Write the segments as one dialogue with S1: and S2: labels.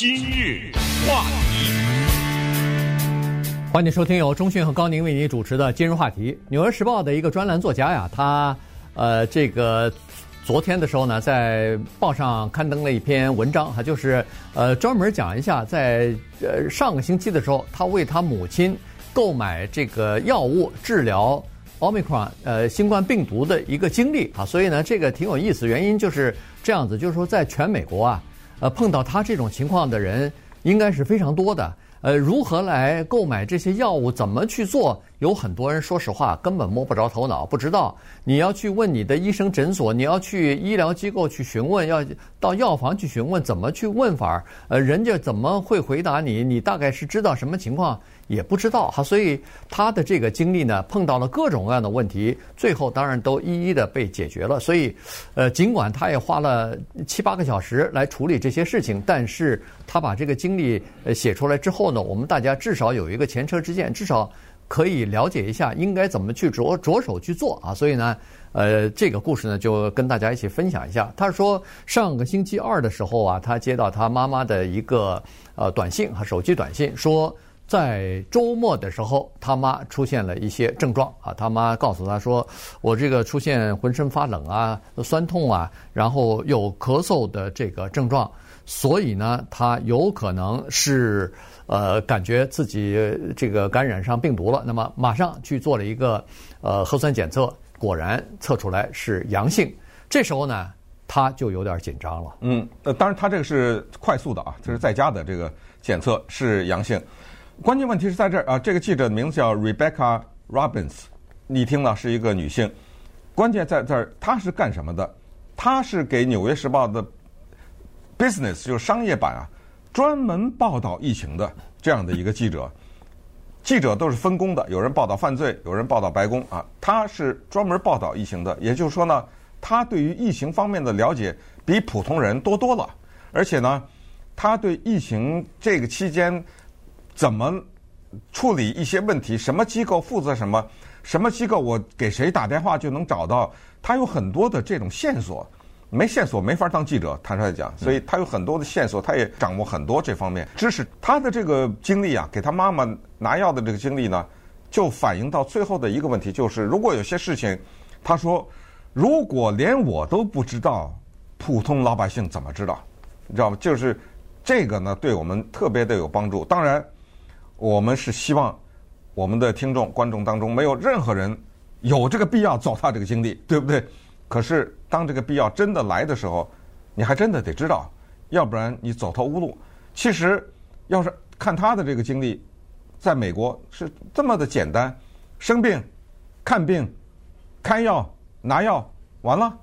S1: 今日话题，
S2: 欢迎收听由中讯和高宁为您主持的今日话题。《纽约时报》的一个专栏作家呀，他呃，这个昨天的时候呢，在报上刊登了一篇文章，哈，就是呃，专门讲一下在呃上个星期的时候，他为他母亲购买这个药物治疗奥密克戎呃新冠病毒的一个经历啊。所以呢，这个挺有意思，原因就是这样子，就是说在全美国啊。呃，碰到他这种情况的人应该是非常多的。呃，如何来购买这些药物，怎么去做？有很多人说实话根本摸不着头脑，不知道。你要去问你的医生诊所，你要去医疗机构去询问，要到药房去询问，怎么去问法？呃，人家怎么会回答你？你大概是知道什么情况？也不知道哈。所以他的这个经历呢，碰到了各种各样的问题，最后当然都一一的被解决了。所以，呃，尽管他也花了七八个小时来处理这些事情，但是他把这个经历呃写出来之后呢，我们大家至少有一个前车之鉴，至少。可以了解一下应该怎么去着着手去做啊，所以呢，呃，这个故事呢就跟大家一起分享一下。他说上个星期二的时候啊，他接到他妈妈的一个呃短信和手机短信，说在周末的时候他妈出现了一些症状啊，他妈告诉他说，我这个出现浑身发冷啊、酸痛啊，然后有咳嗽的这个症状，所以呢，他有可能是。呃，感觉自己这个感染上病毒了，那么马上去做了一个呃核酸检测，果然测出来是阳性。这时候呢，他就有点紧张了。
S3: 嗯，呃，当然他这个是快速的啊，就是在家的这个检测是阳性。关键问题是在这儿啊，这个记者的名字叫 Rebecca Robbins，你听了是一个女性。关键在这儿，她是干什么的？她是给《纽约时报》的 Business，就是商业版啊。专门报道疫情的这样的一个记者，记者都是分工的，有人报道犯罪，有人报道白宫啊。他是专门报道疫情的，也就是说呢，他对于疫情方面的了解比普通人多多了。而且呢，他对疫情这个期间怎么处理一些问题，什么机构负责什么，什么机构我给谁打电话就能找到，他有很多的这种线索。没线索没法当记者，坦率讲，所以他有很多的线索，他也掌握很多这方面知识。他的这个经历啊，给他妈妈拿药的这个经历呢，就反映到最后的一个问题，就是如果有些事情，他说，如果连我都不知道，普通老百姓怎么知道？你知道吗？就是这个呢，对我们特别的有帮助。当然，我们是希望我们的听众观众当中没有任何人有这个必要走他这个经历，对不对？可是，当这个必要真的来的时候，你还真的得知道，要不然你走投无路。其实，要是看他的这个经历，在美国是这么的简单：生病、看病、开药、拿药，完了，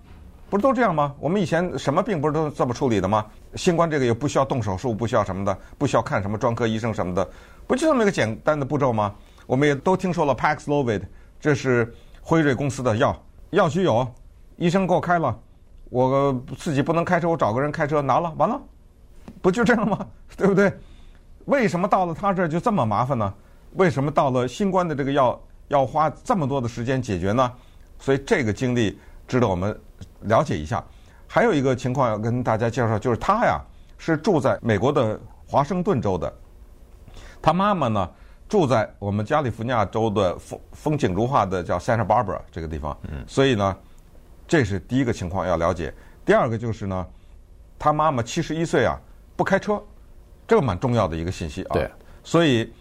S3: 不是都这样吗？我们以前什么病不是都这么处理的吗？新冠这个也不需要动手术，不需要什么的，不需要看什么专科医生什么的，不就这么一个简单的步骤吗？我们也都听说了 Paxlovid，这是辉瑞公司的药，药局有。医生给我开了，我自己不能开车，我找个人开车拿了，完了，不就这样吗？对不对？为什么到了他这儿就这么麻烦呢？为什么到了新冠的这个药要花这么多的时间解决呢？所以这个经历值得我们了解一下。还有一个情况要跟大家介绍，就是他呀是住在美国的华盛顿州的，他妈妈呢住在我们加利福尼亚州的风风景如画的叫 Santa Barbara 这个地方，嗯，所以呢。这是第一个情况要了解，第二个就是呢，他妈妈七十一岁啊，不开车，这个蛮重要的一个信息啊。
S2: 对。
S3: 所以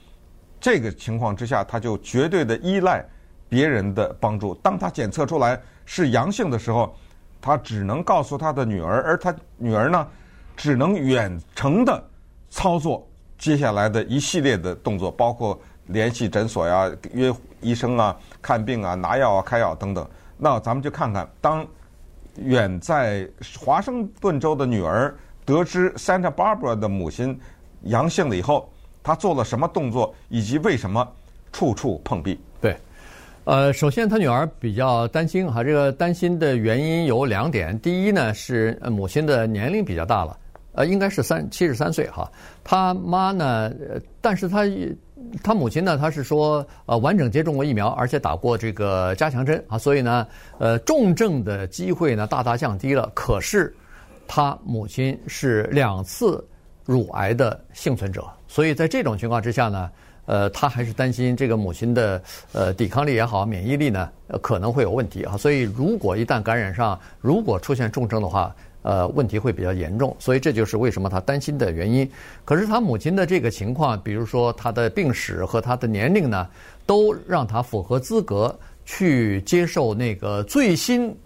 S3: 这个情况之下，他就绝对的依赖别人的帮助。当他检测出来是阳性的时候，他只能告诉他的女儿，而他女儿呢，只能远程的操作接下来的一系列的动作，包括联系诊所呀、约医生啊、看病啊、拿药啊、开药等等。那咱们就看看，当远在华盛顿州的女儿得知 Santa Barbara 的母亲阳性了以后，她做了什么动作，以及为什么处处碰壁？
S2: 呃，首先她女儿比较担心哈，这个担心的原因有两点。第一呢，是母亲的年龄比较大了，呃，应该是三七十三岁哈。她妈呢，但是她。他母亲呢？他是说，呃，完整接种过疫苗，而且打过这个加强针啊，所以呢，呃，重症的机会呢大大降低了。可是，他母亲是两次乳癌的幸存者，所以在这种情况之下呢，呃，他还是担心这个母亲的呃抵抗力也好，免疫力呢，可能会有问题啊。所以如果一旦感染上，如果出现重症的话，呃，问题会比较严重。所以这就是为什么他担心的原因。可是他母亲的这个情况，比如说他的病史和他的年龄呢，都让他符合资格去接受那个最新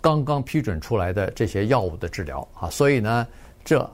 S2: 刚刚批准出来的这些药物的治疗啊。所以呢，这。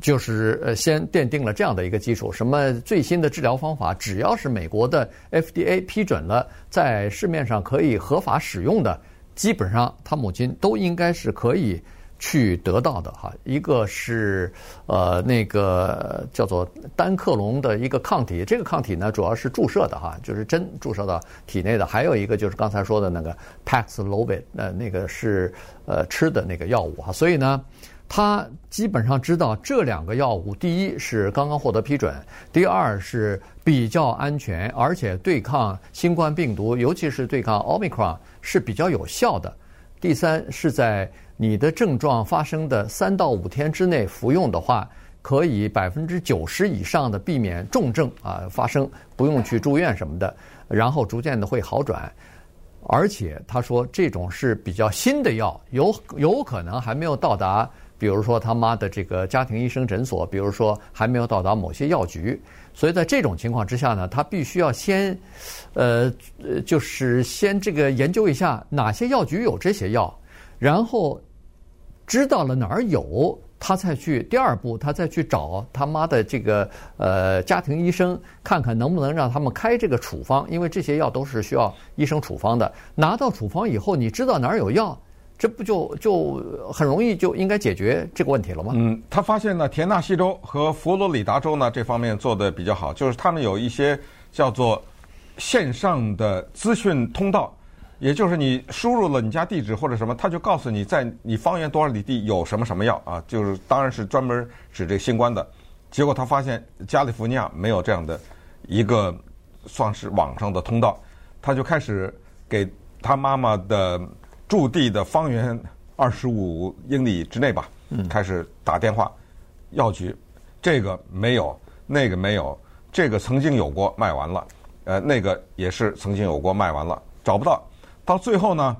S2: 就是呃，先奠定了这样的一个基础，什么最新的治疗方法，只要是美国的 FDA 批准了，在市面上可以合法使用的，基本上他母亲都应该是可以去得到的哈。一个是呃那个叫做单克隆的一个抗体，这个抗体呢主要是注射的哈，就是针注射到体内的。还有一个就是刚才说的那个 Paxlovid，呃那个是呃吃的那个药物哈，所以呢。他基本上知道这两个药物，第一是刚刚获得批准，第二是比较安全，而且对抗新冠病毒，尤其是对抗奥密克戎是比较有效的。第三是在你的症状发生的三到五天之内服用的话，可以百分之九十以上的避免重症啊发生，不用去住院什么的，然后逐渐的会好转。而且他说这种是比较新的药，有有可能还没有到达。比如说他妈的这个家庭医生诊所，比如说还没有到达某些药局，所以在这种情况之下呢，他必须要先，呃，就是先这个研究一下哪些药局有这些药，然后知道了哪儿有，他再去第二步，他再去找他妈的这个呃家庭医生，看看能不能让他们开这个处方，因为这些药都是需要医生处方的。拿到处方以后，你知道哪儿有药。这不就就很容易就应该解决这个问题了吗？
S3: 嗯，他发现呢，田纳西州和佛罗里达州呢这方面做得比较好，就是他们有一些叫做线上的资讯通道，也就是你输入了你家地址或者什么，他就告诉你在你方圆多少里地有什么什么药啊，就是当然是专门指这新冠的。结果他发现加利福尼亚没有这样的一个算是网上的通道，他就开始给他妈妈的。驻地的方圆二十五英里之内吧，开始打电话，药局，这个没有，那个没有，这个曾经有过卖完了，呃，那个也是曾经有过卖完了，找不到，到最后呢，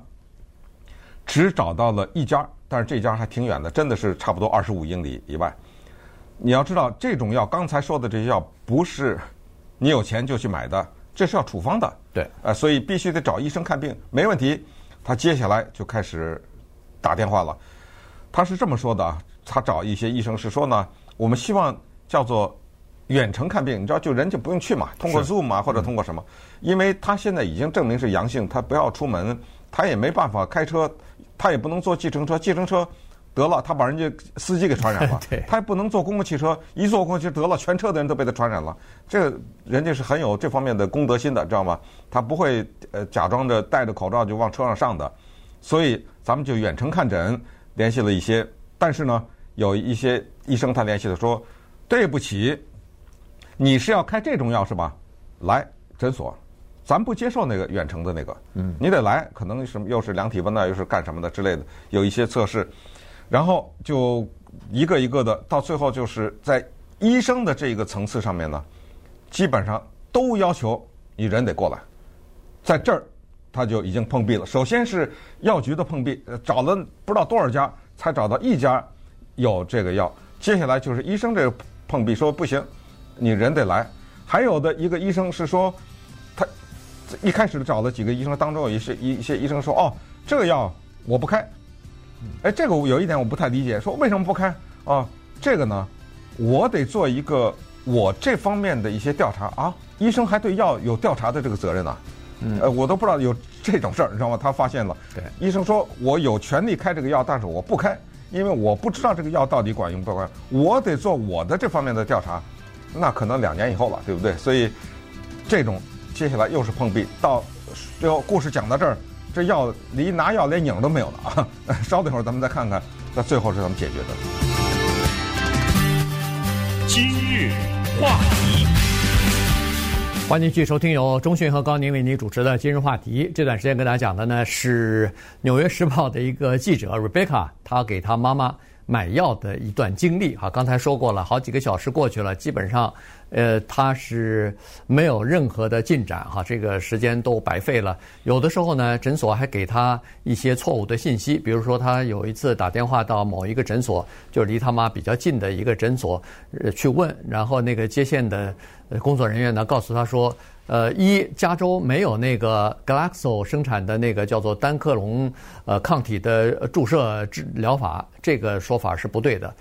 S3: 只找到了一家，但是这家还挺远的，真的是差不多二十五英里以外。你要知道，这种药刚才说的这些药不是你有钱就去买的，这是要处方的，
S2: 对，
S3: 呃，所以必须得找医生看病，没问题。他接下来就开始打电话了。他是这么说的：他找一些医生是说呢，我们希望叫做远程看病，你知道，就人就不用去嘛，通过 Zoom 啊，或者通过什么。因为他现在已经证明是阳性，他不要出门，他也没办法开车，他也不能坐计程车，计程车得了，他把人家司机给传染了。他也不能坐公共汽车，一坐公共汽车得了，全车的人都被他传染了。这个人家是很有这方面的公德心的，知道吗？他不会呃假装着戴着口罩就往车上上的，所以咱们就远程看诊，联系了一些。但是呢，有一些医生他联系的说，对不起，你是要开这种药是吧？来诊所，咱不接受那个远程的那个，嗯，你得来，可能什么又是量体温啊，又是干什么的之类的，有一些测试，然后就一个一个的，到最后就是在医生的这个层次上面呢，基本上都要求你人得过来。在这儿，他就已经碰壁了。首先是药局的碰壁，找了不知道多少家才找到一家有这个药。接下来就是医生这个碰壁，说不行，你人得来。还有的一个医生是说，他一开始找了几个医生当中有一些一些医生说，哦，这个药我不开。哎，这个有一点我不太理解，说为什么不开？啊，这个呢，我得做一个我这方面的一些调查啊。医生还对药有调查的这个责任呢。嗯，呃，我都不知道有这种事儿，你知道吗？他发现了，
S2: 对，
S3: 医生说我有权利开这个药，但是我不开，因为我不知道这个药到底管用不管用，我得做我的这方面的调查，那可能两年以后了，对不对？所以这种接下来又是碰壁，到最后故事讲到这儿，这药离拿药连影都没有了啊！稍等一会儿，咱们再看看，那最后是怎么解决的。
S1: 今日话题。
S2: 欢迎继续收听由中讯和高宁为您主持的今日话题。这段时间跟大家讲的呢是《纽约时报》的一个记者 Rebecca，她给她妈妈买药的一段经历哈，刚才说过了，好几个小时过去了，基本上，呃，他是没有任何的进展哈，这个时间都白费了。有的时候呢，诊所还给他一些错误的信息，比如说他有一次打电话到某一个诊所，就离他妈比较近的一个诊所，呃，去问，然后那个接线的工作人员呢，告诉他说。呃，一加州没有那个 Galaxo 生产的那个叫做单克隆呃抗体的注射治疗法，这个说法是不对的。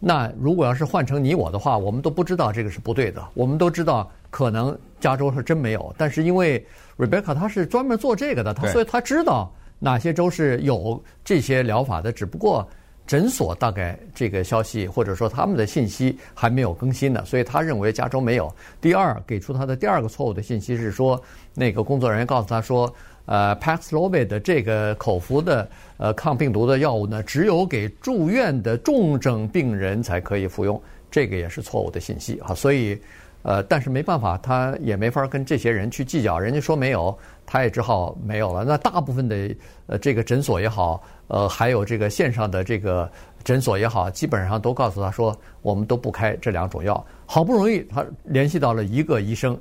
S2: 那如果要是换成你我的话，我们都不知道这个是不对的。我们都知道可能加州是真没有，但是因为 Rebecca 她是专门做这个的，她所以她知道哪些州是有这些疗法的，只不过。诊所大概这个消息或者说他们的信息还没有更新呢，所以他认为加州没有。第二，给出他的第二个错误的信息是说，那个工作人员告诉他说，呃，Paxlovid 的这个口服的呃抗病毒的药物呢，只有给住院的重症病人才可以服用，这个也是错误的信息啊。所以，呃，但是没办法，他也没法跟这些人去计较，人家说没有，他也只好没有了。那大部分的呃这个诊所也好。呃，还有这个线上的这个诊所也好，基本上都告诉他说，我们都不开这两种药。好不容易他联系到了一个医生，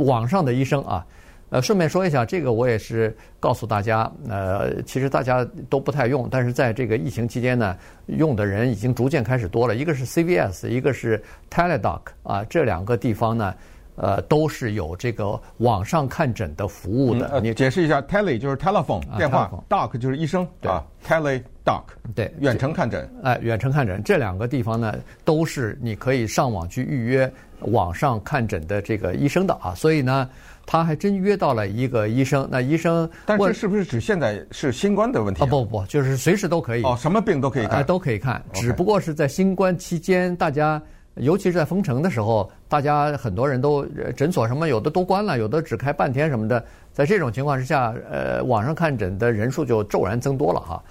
S2: 网上的医生啊。呃，顺便说一下，这个我也是告诉大家，呃，其实大家都不太用，但是在这个疫情期间呢，用的人已经逐渐开始多了。一个是 CVS，一个是 Teladoc 啊，这两个地方呢。呃，都是有这个网上看诊的服务的。
S3: 你解释一下，tele 就是 telephone 电话，doc 就是医生啊，tele doc
S2: 对，
S3: 远程看诊。
S2: 哎，远程看诊这两个地方呢，都是你可以上网去预约网上看诊的这个医生的啊。所以呢，他还真约到了一个医生。那医生，
S3: 但是是不是指现在是新冠的问题？
S2: 啊，不不，就是随时都可以。
S3: 哦，什么病都可以看，
S2: 都可以看，只不过是在新冠期间，大家。尤其是在封城的时候，大家很多人都诊所什么有的都关了，有的只开半天什么的。在这种情况之下，呃，网上看诊的人数就骤然增多了哈。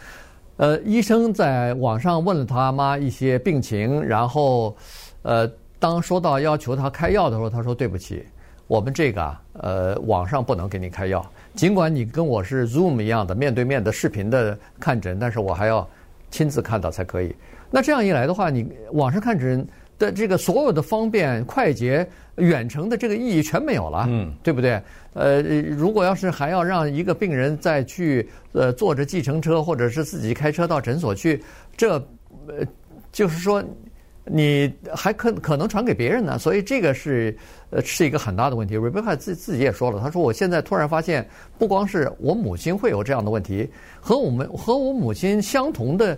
S2: 呃，医生在网上问了他妈一些病情，然后，呃，当说到要求他开药的时候，他说：“对不起，我们这个啊，呃，网上不能给你开药。尽管你跟我是 Zoom 一样的面对面的视频的看诊，但是我还要亲自看到才可以。那这样一来的话，你网上看诊。”的这个所有的方便快捷、远程的这个意义全没有了，嗯，对不对？呃，如果要是还要让一个病人再去呃坐着计程车或者是自己开车到诊所去，这呃就是说你还可可能传给别人呢，所以这个是呃是一个很大的问题。Rebecca 自自己也说了，他说我现在突然发现，不光是我母亲会有这样的问题，和我们和我母亲相同的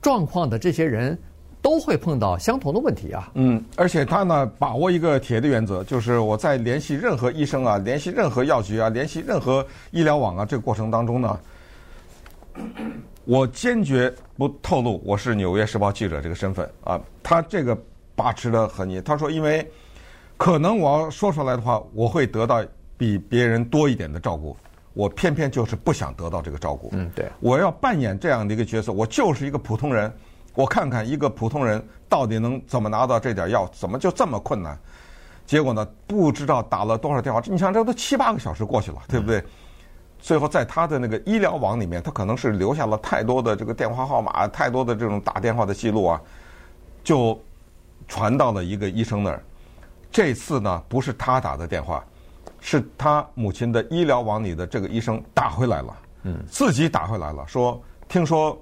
S2: 状况的这些人。都会碰到相同的问题啊。
S3: 嗯，而且他呢，把握一个铁的原则，就是我在联系任何医生啊、联系任何药局啊、联系任何医疗网啊这个过程当中呢，我坚决不透露我是《纽约时报》记者这个身份啊。他这个把持的很严。他说，因为可能我要说出来的话，我会得到比别人多一点的照顾，我偏偏就是不想得到这个照顾。
S2: 嗯，对，
S3: 我要扮演这样的一个角色，我就是一个普通人。我看看一个普通人到底能怎么拿到这点药，怎么就这么困难？结果呢，不知道打了多少电话。你想，这都七八个小时过去了，对不对？最后在他的那个医疗网里面，他可能是留下了太多的这个电话号码，太多的这种打电话的记录啊，就传到了一个医生那儿。这次呢，不是他打的电话，是他母亲的医疗网里的这个医生打回来了，嗯，自己打回来了，说听说。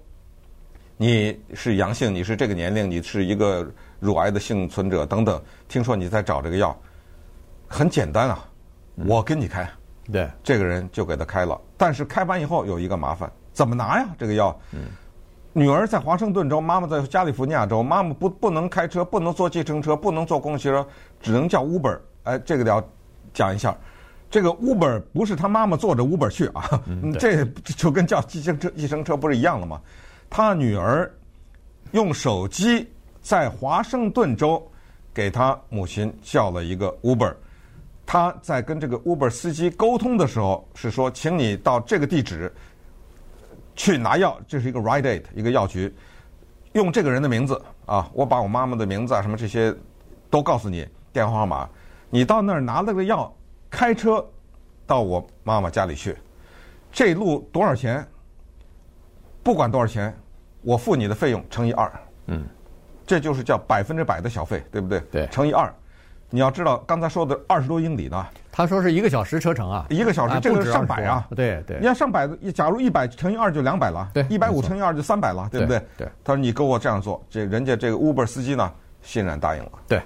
S3: 你是阳性，你是这个年龄，你是一个乳癌的幸存者等等。听说你在找这个药，很简单啊，我给你开。
S2: 对，
S3: 这个人就给他开了。但是开完以后有一个麻烦，怎么拿呀？这个药，女儿在华盛顿州，妈妈在加利福尼亚州，妈妈不不能开车，不能坐计程车，不能坐公共汽车，只能叫 Uber。哎，这个得要讲一下，这个 Uber 不是他妈妈坐着 Uber 去啊，这就跟叫计程车计程车不是一样的吗？他女儿用手机在华盛顿州给他母亲叫了一个 Uber，他在跟这个 Uber 司机沟通的时候是说，请你到这个地址去拿药，这是一个 Rite Aid 一个药局，用这个人的名字啊，我把我妈妈的名字啊什么这些都告诉你，电话号码，你到那儿拿了个药，开车到我妈妈家里去，这路多少钱？不管多少钱。我付你的费用乘以二，嗯，这就是叫百分之百的小费，对不对？
S2: 对，
S3: 乘以二。你要知道，刚才说的二十多英里呢，
S2: 他说是一个小时车程啊，
S3: 一个小时，这个上百啊，
S2: 对对。
S3: 你要上百，假如一百乘以二就两百了，
S2: 对，
S3: 一百五乘以二就三百了，对不对？
S2: 对。
S3: 他说：“你给我这样做，这人家这个 Uber 司机呢，欣然答应了。”
S2: 对。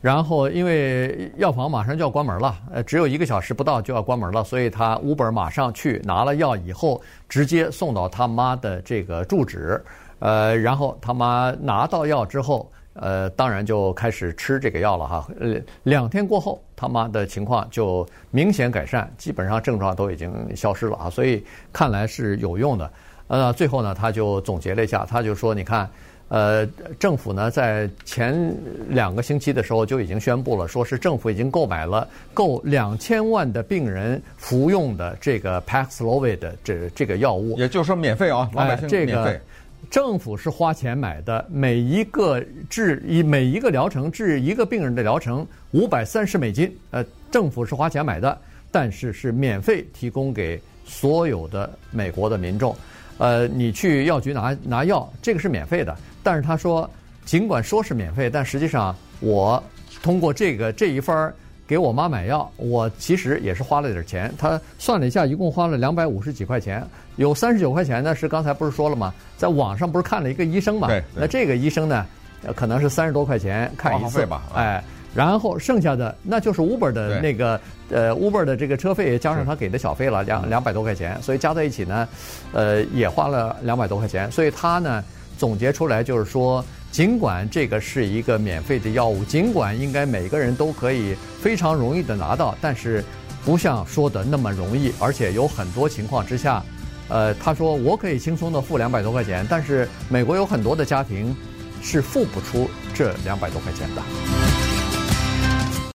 S2: 然后因为药房马上就要关门了，呃，只有一个小时不到就要关门了，所以他五本马上去拿了药以后，直接送到他妈的这个住址，呃，然后他妈拿到药之后。呃，当然就开始吃这个药了哈。呃，两天过后，他妈的情况就明显改善，基本上症状都已经消失了啊。所以看来是有用的。呃，最后呢，他就总结了一下，他就说：“你看，呃，政府呢在前两个星期的时候就已经宣布了，说是政府已经购买了够两千万的病人服用的这个 Paxlovid 的这这个药物，
S3: 也就是说免费啊，老百姓免费。
S2: 哎这个政府是花钱买的，每一个治一每一个疗程治一个病人的疗程五百三十美金，呃，政府是花钱买的，但是是免费提供给所有的美国的民众，呃，你去药局拿拿药，这个是免费的，但是他说，尽管说是免费，但实际上我通过这个这一番。给我妈买药，我其实也是花了点钱。他算了一下，一共花了两百五十几块钱，有三十九块钱呢。是刚才不是说了吗？在网上不是看了一个医生嘛？
S3: 对。
S2: 那这个医生呢，可能是三十多块钱看一次
S3: 吧。
S2: 哎，然后剩下的那就是 Uber 的那个呃 Uber 的这个车费加上他给的小费了，两两百多块钱，所以加在一起呢，呃，也花了两百多块钱。所以他呢总结出来就是说。尽管这个是一个免费的药物，尽管应该每个人都可以非常容易的拿到，但是不像说的那么容易，而且有很多情况之下，呃，他说我可以轻松的付两百多块钱，但是美国有很多的家庭是付不出这两百多块钱的。